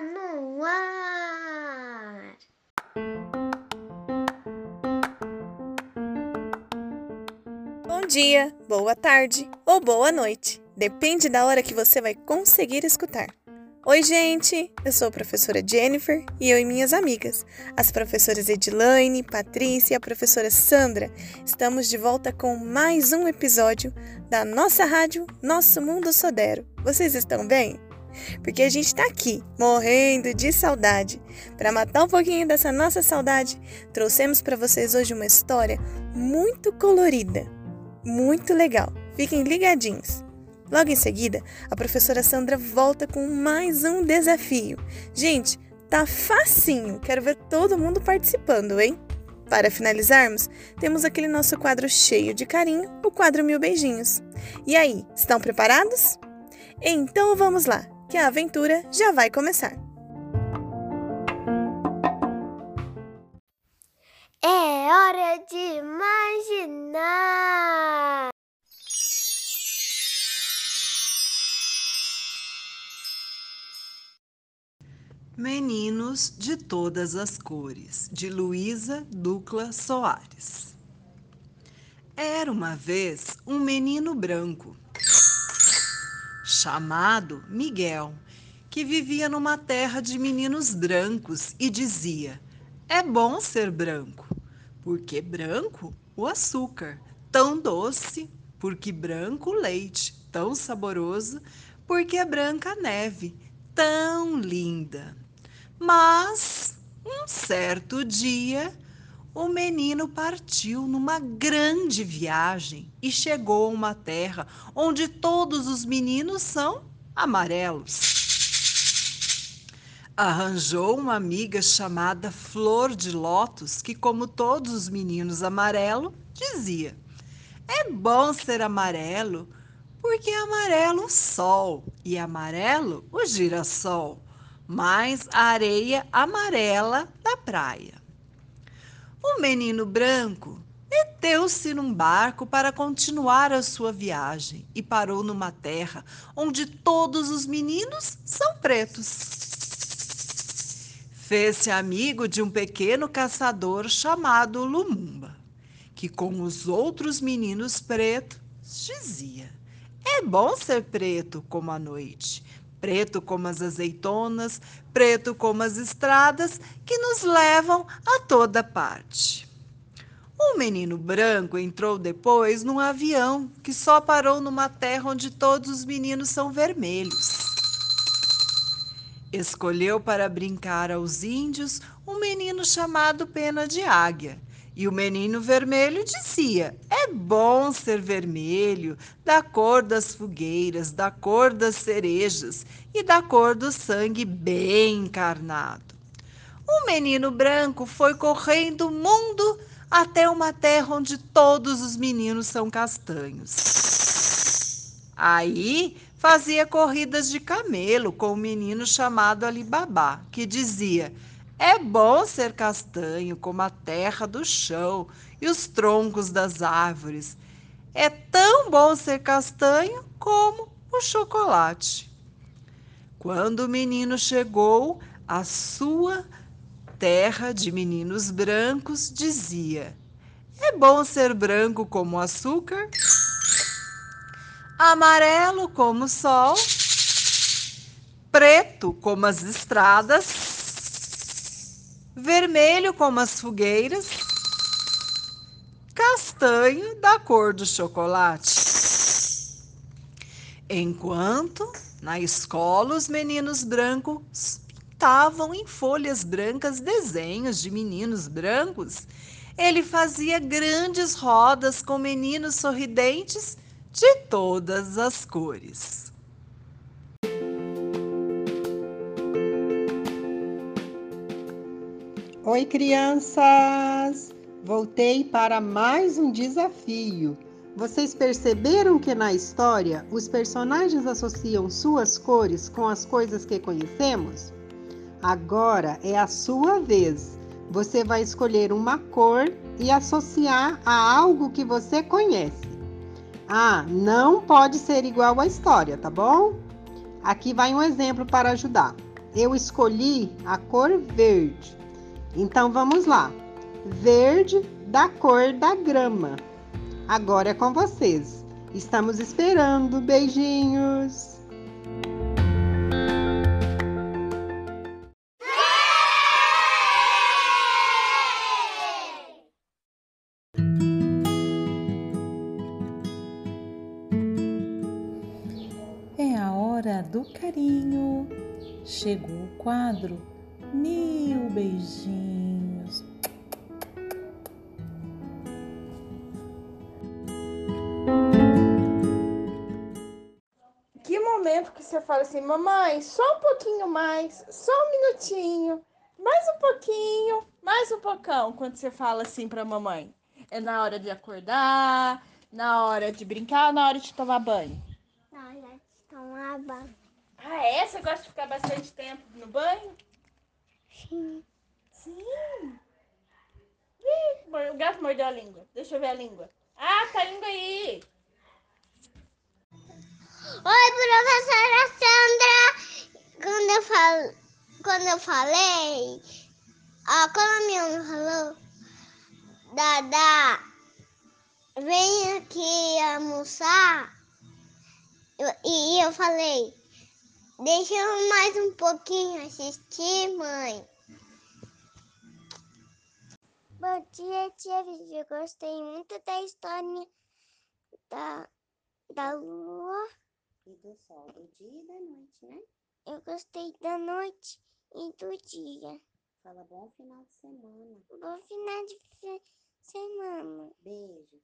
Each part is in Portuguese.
No ar. Bom dia, boa tarde ou boa noite. Depende da hora que você vai conseguir escutar. Oi, gente! Eu sou a professora Jennifer e eu e minhas amigas, as professoras Edilaine, Patrícia e a professora Sandra, estamos de volta com mais um episódio da nossa rádio Nosso Mundo Sodero. Vocês estão bem? Porque a gente está aqui, morrendo de saudade. Para matar um pouquinho dessa nossa saudade, trouxemos para vocês hoje uma história muito colorida, muito legal. Fiquem ligadinhos. Logo em seguida, a professora Sandra volta com mais um desafio. Gente, tá facinho. Quero ver todo mundo participando, hein? Para finalizarmos, temos aquele nosso quadro cheio de carinho, o quadro Mil Beijinhos. E aí, estão preparados? Então vamos lá, que a aventura já vai começar. É hora de imaginar. Meninos de Todas as Cores, de Luísa Ducla Soares. Era uma vez um menino branco, chamado Miguel, que vivia numa terra de meninos brancos e dizia: É bom ser branco, porque branco o açúcar, tão doce, porque branco o leite, tão saboroso, porque é branca a neve, tão linda. Mas, um certo dia, o menino partiu numa grande viagem e chegou a uma terra onde todos os meninos são amarelos. Arranjou uma amiga chamada Flor de Lótus, que, como todos os meninos amarelo, dizia: É bom ser amarelo, porque é amarelo o sol e amarelo o girassol mais a areia amarela da praia. O menino branco meteu-se num barco para continuar a sua viagem e parou numa terra onde todos os meninos são pretos. Fez-se amigo de um pequeno caçador chamado Lumumba, que com os outros meninos pretos dizia: É bom ser preto como a noite, preto como as azeitonas, preto como as estradas que nos levam a toda parte. O menino branco entrou depois num avião que só parou numa terra onde todos os meninos são vermelhos. Escolheu para brincar aos índios um menino chamado Pena de Águia. E o menino vermelho dizia: É bom ser vermelho, da cor das fogueiras, da cor das cerejas e da cor do sangue bem encarnado. O menino branco foi correndo o mundo até uma terra onde todos os meninos são castanhos. Aí fazia corridas de camelo com um menino chamado Alibabá, que dizia: é bom ser castanho como a terra do chão e os troncos das árvores. É tão bom ser castanho como o chocolate. Quando o menino chegou à sua terra de meninos brancos, dizia: É bom ser branco como o açúcar, amarelo como o sol, preto como as estradas vermelho como as fogueiras, castanho da cor do chocolate. Enquanto na escola os meninos brancos pintavam em folhas brancas desenhos de meninos brancos, ele fazia grandes rodas com meninos sorridentes de todas as cores. Oi, crianças! Voltei para mais um desafio. Vocês perceberam que na história os personagens associam suas cores com as coisas que conhecemos? Agora é a sua vez. Você vai escolher uma cor e associar a algo que você conhece. Ah, não pode ser igual à história, tá bom? Aqui vai um exemplo para ajudar. Eu escolhi a cor verde. Então vamos lá. Verde da cor da grama. Agora é com vocês. Estamos esperando. Beijinhos. É a hora do carinho. Chegou o quadro Mil Beijinhos. Que momento que você fala assim, mamãe, só um pouquinho mais, só um minutinho, mais um pouquinho, mais um pocão, quando você fala assim pra mamãe? É na hora de acordar, na hora de brincar, na hora de tomar banho? Na hora de tomar banho. Ah, é? Você gosta de ficar bastante tempo no banho? Sim. Sim. Ih, o gato mordeu a língua. Deixa eu ver a língua. Ah, tá língua aí. Oi, professora Sandra! Quando eu, fal... quando eu falei, a quando a minha mãe falou, Dada, vem aqui almoçar, e eu falei, deixa eu mais um pouquinho assistir, mãe. Bom dia, tia Vivi. Gostei muito da história da, da lua. E do sol, do dia e da noite, né? Eu gostei da noite e do dia. Fala bom final de semana. Bom final de semana. Beijos.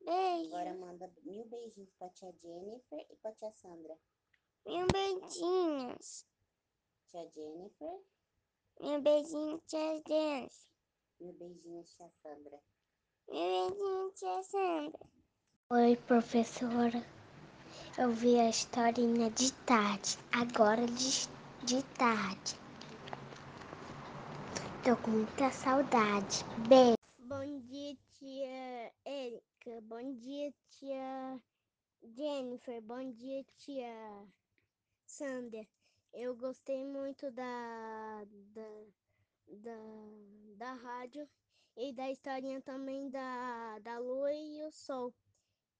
Beijo. Agora manda mil beijinhos pra tia Jennifer e pra tia Sandra. Mil beijinhos. Tia Jennifer, Mil beijinhos, tia Dance. Mil beijinhos, tia Sandra. Mil beijinhos, tia Sandra. Oi, professora. Eu vi a historinha de tarde. Agora de, de tarde. Tô com muita saudade. Beijo. Bom dia, tia Erika. Bom dia, tia Jennifer. Bom dia, tia Sandra. Eu gostei muito da, da, da, da rádio e da historinha também da, da lua e o sol.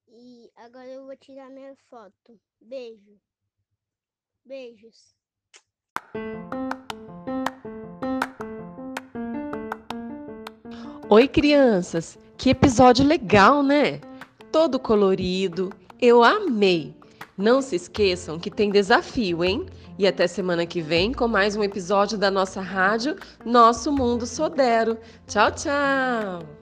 E agora eu vou tirar minha foto. Beijo. Beijos. Oi, crianças! Que episódio legal, né? Todo colorido. Eu amei! Não se esqueçam que tem desafio, hein? E até semana que vem com mais um episódio da nossa rádio Nosso Mundo Sodero. Tchau, tchau!